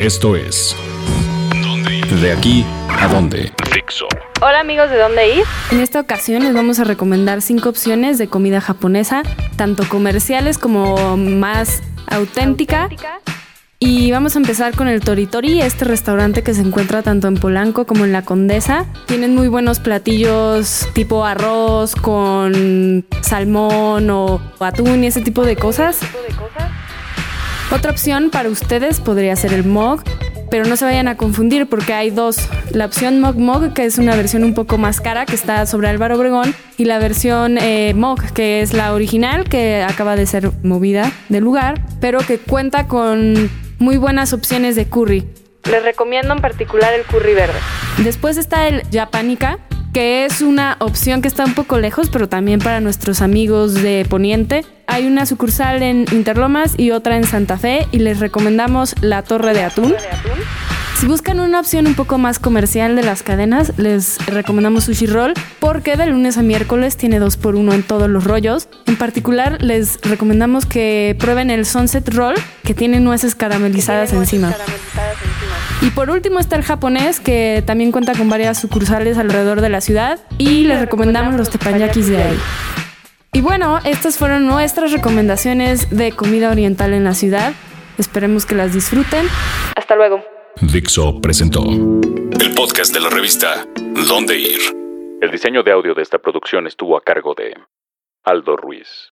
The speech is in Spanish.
Esto es De aquí a dónde. Fixo. Hola amigos de dónde ir. En esta ocasión les vamos a recomendar cinco opciones de comida japonesa, tanto comerciales como más auténtica. Y vamos a empezar con el Toritori, este restaurante que se encuentra tanto en Polanco como en La Condesa. Tienen muy buenos platillos tipo arroz con salmón o atún y ese tipo de cosas. Otra opción para ustedes podría ser el Mog, pero no se vayan a confundir porque hay dos. La opción Mog Mog, que es una versión un poco más cara, que está sobre Álvaro Obregón, y la versión eh, Mog, que es la original, que acaba de ser movida del lugar, pero que cuenta con muy buenas opciones de curry. Les recomiendo en particular el curry verde. Después está el Japanica, que es una opción que está un poco lejos, pero también para nuestros amigos de Poniente. Hay una sucursal en Interlomas y otra en Santa Fe y les recomendamos la Torre de Atún. Si buscan una opción un poco más comercial de las cadenas, les recomendamos Sushi Roll porque de lunes a miércoles tiene 2 por 1 en todos los rollos. En particular, les recomendamos que prueben el Sunset Roll que tiene nueces caramelizadas encima. Y por último está el japonés que también cuenta con varias sucursales alrededor de la ciudad y les recomendamos los teppanyakis de ahí. Y bueno, estas fueron nuestras recomendaciones de comida oriental en la ciudad. Esperemos que las disfruten. Hasta luego. Dixo presentó el podcast de la revista Dónde ir. El diseño de audio de esta producción estuvo a cargo de Aldo Ruiz.